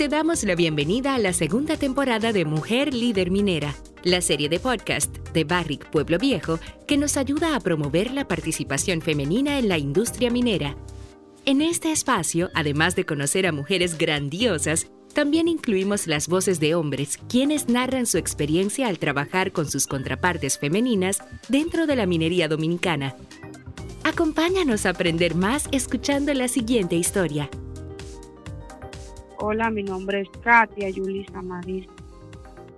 Te damos la bienvenida a la segunda temporada de Mujer Líder Minera, la serie de podcast de Barrick Pueblo Viejo que nos ayuda a promover la participación femenina en la industria minera. En este espacio, además de conocer a mujeres grandiosas, también incluimos las voces de hombres, quienes narran su experiencia al trabajar con sus contrapartes femeninas dentro de la minería dominicana. Acompáñanos a aprender más escuchando la siguiente historia. Hola, mi nombre es Katia Yulisa Maris.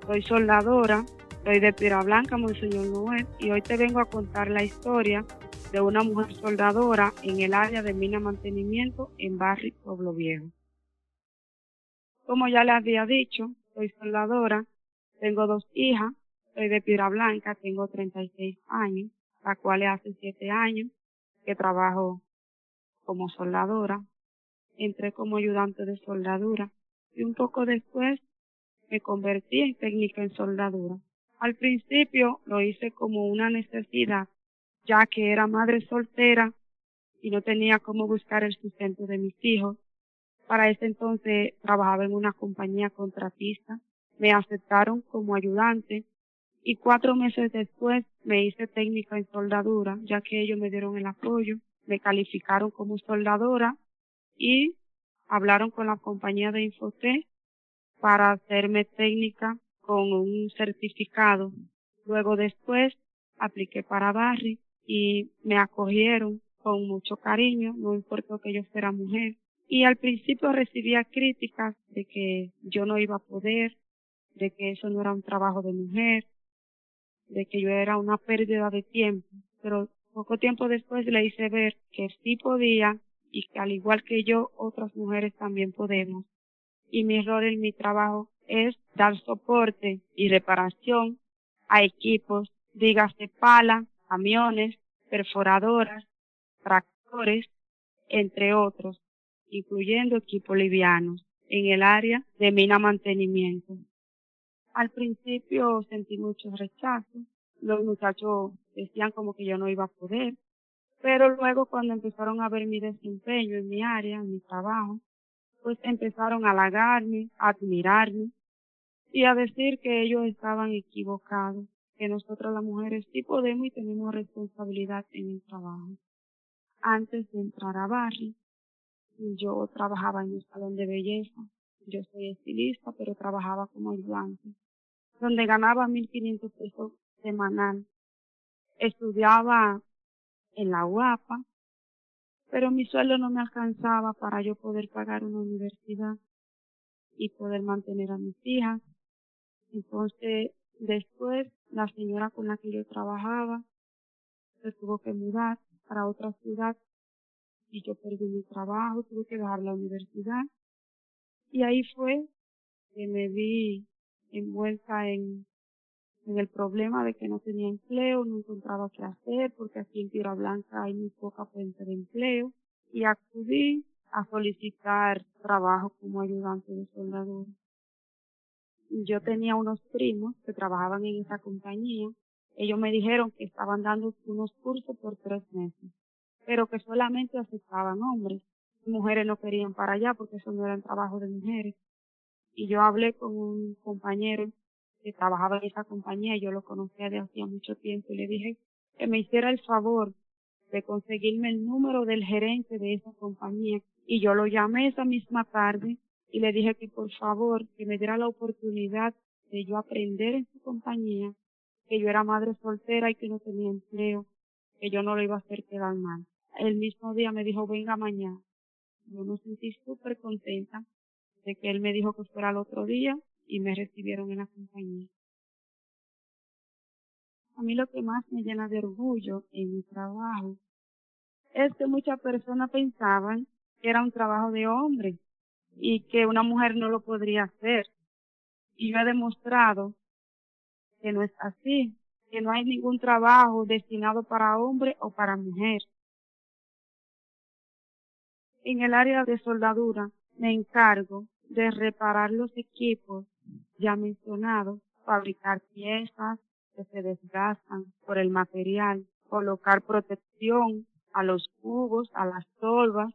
Soy soldadora, soy de Piedra Blanca, Monseñor Noel, y hoy te vengo a contar la historia de una mujer soldadora en el área de mina mantenimiento en Barrio Pueblo Viejo. Como ya les había dicho, soy soldadora, tengo dos hijas, soy de Piedra Blanca, tengo 36 años, la cual hace 7 años que trabajo como soldadora entré como ayudante de soldadura y un poco después me convertí en técnica en soldadura. Al principio lo hice como una necesidad, ya que era madre soltera y no tenía cómo buscar el sustento de mis hijos. Para ese entonces trabajaba en una compañía contratista, me aceptaron como ayudante y cuatro meses después me hice técnica en soldadura, ya que ellos me dieron el apoyo, me calificaron como soldadora y hablaron con la compañía de Infotec para hacerme técnica con un certificado. Luego después apliqué para Barry y me acogieron con mucho cariño, no importó que yo fuera mujer. Y al principio recibía críticas de que yo no iba a poder, de que eso no era un trabajo de mujer, de que yo era una pérdida de tiempo. Pero poco tiempo después le hice ver que sí podía y que al igual que yo, otras mujeres también podemos. Y mi rol en mi trabajo es dar soporte y reparación a equipos, digas de pala, camiones, perforadoras, tractores, entre otros, incluyendo equipos livianos, en el área de mina mantenimiento. Al principio sentí mucho rechazo. Los muchachos decían como que yo no iba a poder, pero luego cuando empezaron a ver mi desempeño en mi área, en mi trabajo, pues empezaron a halagarme, a admirarme y a decir que ellos estaban equivocados, que nosotros las mujeres sí podemos y tenemos responsabilidad en el trabajo. Antes de entrar a Barry, yo trabajaba en un salón de belleza. Yo soy estilista, pero trabajaba como ayudante, donde ganaba 1.500 pesos semanal. Estudiaba en la UAPA, pero mi sueldo no me alcanzaba para yo poder pagar una universidad y poder mantener a mis hijas. Entonces, después, la señora con la que yo trabajaba se tuvo que mudar para otra ciudad y yo perdí mi trabajo, tuve que dejar la universidad. Y ahí fue que me vi envuelta en en el problema de que no tenía empleo, no encontraba qué hacer, porque aquí en Tierra Blanca hay muy poca fuente de empleo, y acudí a solicitar trabajo como ayudante de soldadura. Yo tenía unos primos que trabajaban en esa compañía, ellos me dijeron que estaban dando unos cursos por tres meses, pero que solamente aceptaban hombres, mujeres no querían para allá porque eso no era el trabajo de mujeres. Y yo hablé con un compañero que trabajaba en esa compañía, yo lo conocía de hacía mucho tiempo y le dije que me hiciera el favor de conseguirme el número del gerente de esa compañía y yo lo llamé esa misma tarde y le dije que por favor que me diera la oportunidad de yo aprender en su compañía, que yo era madre soltera y que no tenía empleo, que yo no lo iba a hacer quedar mal. El mismo día me dijo, venga mañana. Yo me sentí súper contenta de que él me dijo que fuera el otro día y me recibieron en la compañía. A mí lo que más me llena de orgullo en mi trabajo es que muchas personas pensaban que era un trabajo de hombre y que una mujer no lo podría hacer. Y yo he demostrado que no es así, que no hay ningún trabajo destinado para hombre o para mujer. En el área de soldadura me encargo de reparar los equipos ya mencionado, fabricar piezas que se desgastan por el material, colocar protección a los cubos, a las tolvas,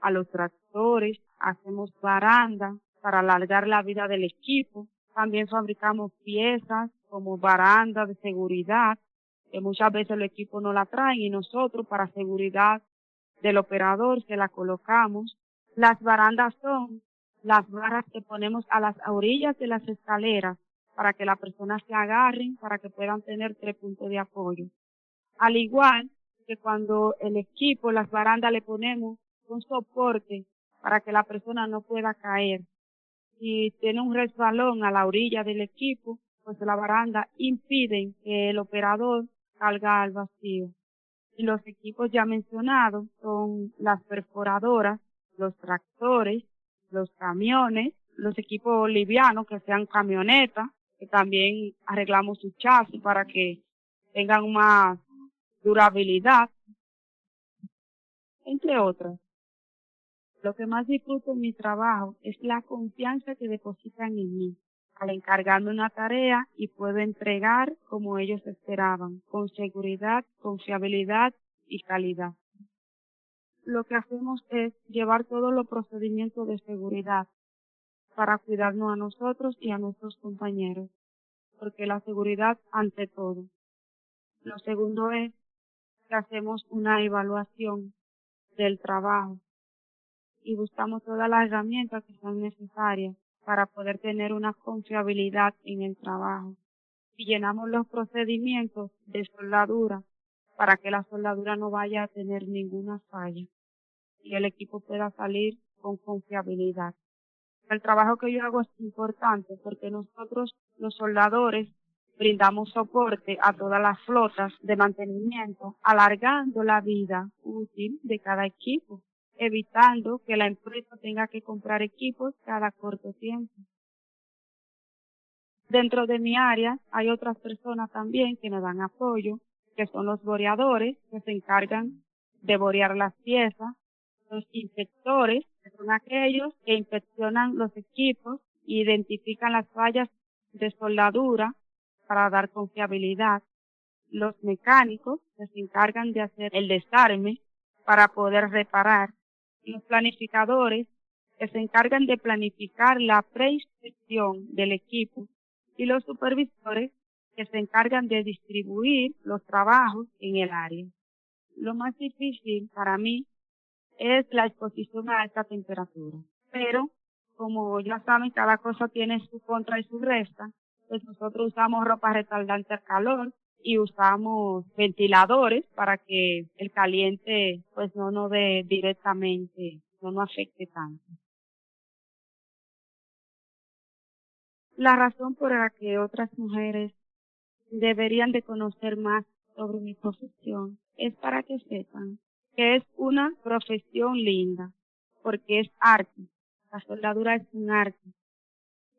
a los tractores, hacemos baranda, para alargar la vida del equipo. También fabricamos piezas como barandas de seguridad, que muchas veces el equipo no la traen y nosotros para seguridad del operador se la colocamos. Las barandas son las barras que ponemos a las orillas de las escaleras para que las personas se agarren, para que puedan tener tres puntos de apoyo. Al igual que cuando el equipo, las barandas le ponemos un soporte para que la persona no pueda caer. Si tiene un resbalón a la orilla del equipo, pues la baranda impiden que el operador salga al vacío. Y los equipos ya mencionados son las perforadoras, los tractores, los camiones, los equipos livianos que sean camionetas, que también arreglamos su chasis para que tengan más durabilidad, entre otras. Lo que más disfruto en mi trabajo es la confianza que depositan en mí al encargarme una tarea y puedo entregar como ellos esperaban, con seguridad, confiabilidad y calidad. Lo que hacemos es llevar todos los procedimientos de seguridad para cuidarnos a nosotros y a nuestros compañeros, porque la seguridad ante todo. Lo segundo es que hacemos una evaluación del trabajo y buscamos todas las herramientas que son necesarias para poder tener una confiabilidad en el trabajo. Y llenamos los procedimientos de soldadura para que la soldadura no vaya a tener ninguna falla y el equipo pueda salir con confiabilidad. El trabajo que yo hago es importante porque nosotros, los soldadores, brindamos soporte a todas las flotas de mantenimiento, alargando la vida útil de cada equipo evitando que la empresa tenga que comprar equipos cada corto tiempo. Dentro de mi área hay otras personas también que me dan apoyo, que son los boreadores, que se encargan de borear las piezas, los inspectores, que son aquellos que inspeccionan los equipos e identifican las fallas de soldadura para dar confiabilidad, los mecánicos que se encargan de hacer el desarme para poder reparar. Los planificadores que se encargan de planificar la preinspección del equipo. Y los supervisores que se encargan de distribuir los trabajos en el área. Lo más difícil para mí es la exposición a alta temperatura. Pero, como ya saben, cada cosa tiene su contra y su resta, pues nosotros usamos ropa retardante al calor y usamos ventiladores para que el caliente pues no nos dé directamente, no nos afecte tanto. La razón por la que otras mujeres deberían de conocer más sobre mi profesión es para que sepan que es una profesión linda, porque es arte. La soldadura es un arte.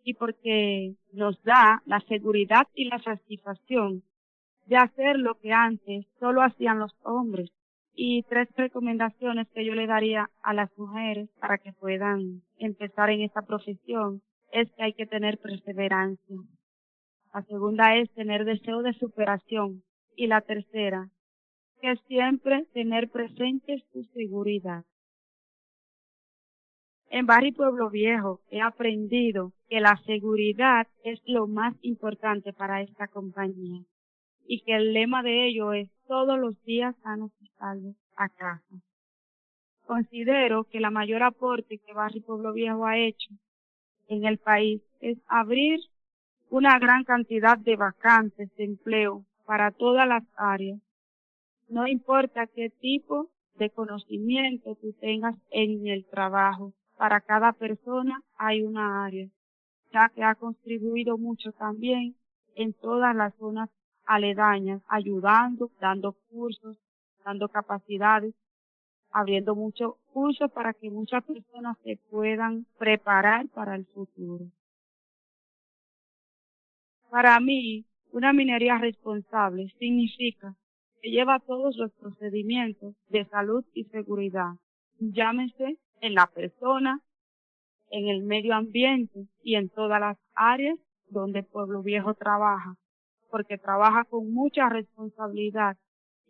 Y porque nos da la seguridad y la satisfacción de hacer lo que antes solo hacían los hombres. Y tres recomendaciones que yo le daría a las mujeres para que puedan empezar en esta profesión es que hay que tener perseverancia. La segunda es tener deseo de superación. Y la tercera, que siempre tener presente su seguridad. En Barrio Pueblo Viejo he aprendido que la seguridad es lo más importante para esta compañía y que el lema de ello es todos los días sanos y salvos a casa. Considero que la mayor aporte que Barrio Pueblo Viejo ha hecho en el país es abrir una gran cantidad de vacantes de empleo para todas las áreas. No importa qué tipo de conocimiento tú tengas en el trabajo, para cada persona hay una área, ya que ha contribuido mucho también en todas las zonas aledañas, ayudando, dando cursos, dando capacidades, abriendo muchos cursos para que muchas personas se puedan preparar para el futuro. Para mí, una minería responsable significa que lleva todos los procedimientos de salud y seguridad, llámese en la persona, en el medio ambiente y en todas las áreas donde Pueblo Viejo trabaja porque trabaja con mucha responsabilidad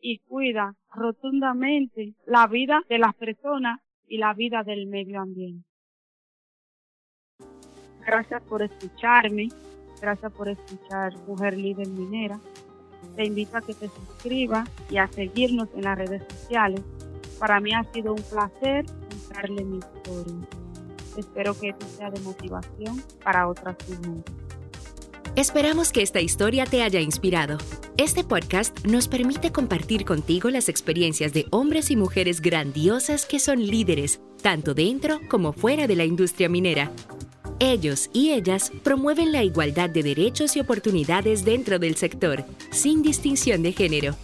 y cuida rotundamente la vida de las personas y la vida del medio ambiente. Gracias por escucharme. Gracias por escuchar Mujer Líder Minera. Te invito a que te suscribas y a seguirnos en las redes sociales. Para mí ha sido un placer contarle mi historia. Espero que esto sea de motivación para otras mujeres. Esperamos que esta historia te haya inspirado. Este podcast nos permite compartir contigo las experiencias de hombres y mujeres grandiosas que son líderes, tanto dentro como fuera de la industria minera. Ellos y ellas promueven la igualdad de derechos y oportunidades dentro del sector, sin distinción de género.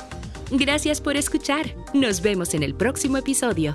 Gracias por escuchar. Nos vemos en el próximo episodio.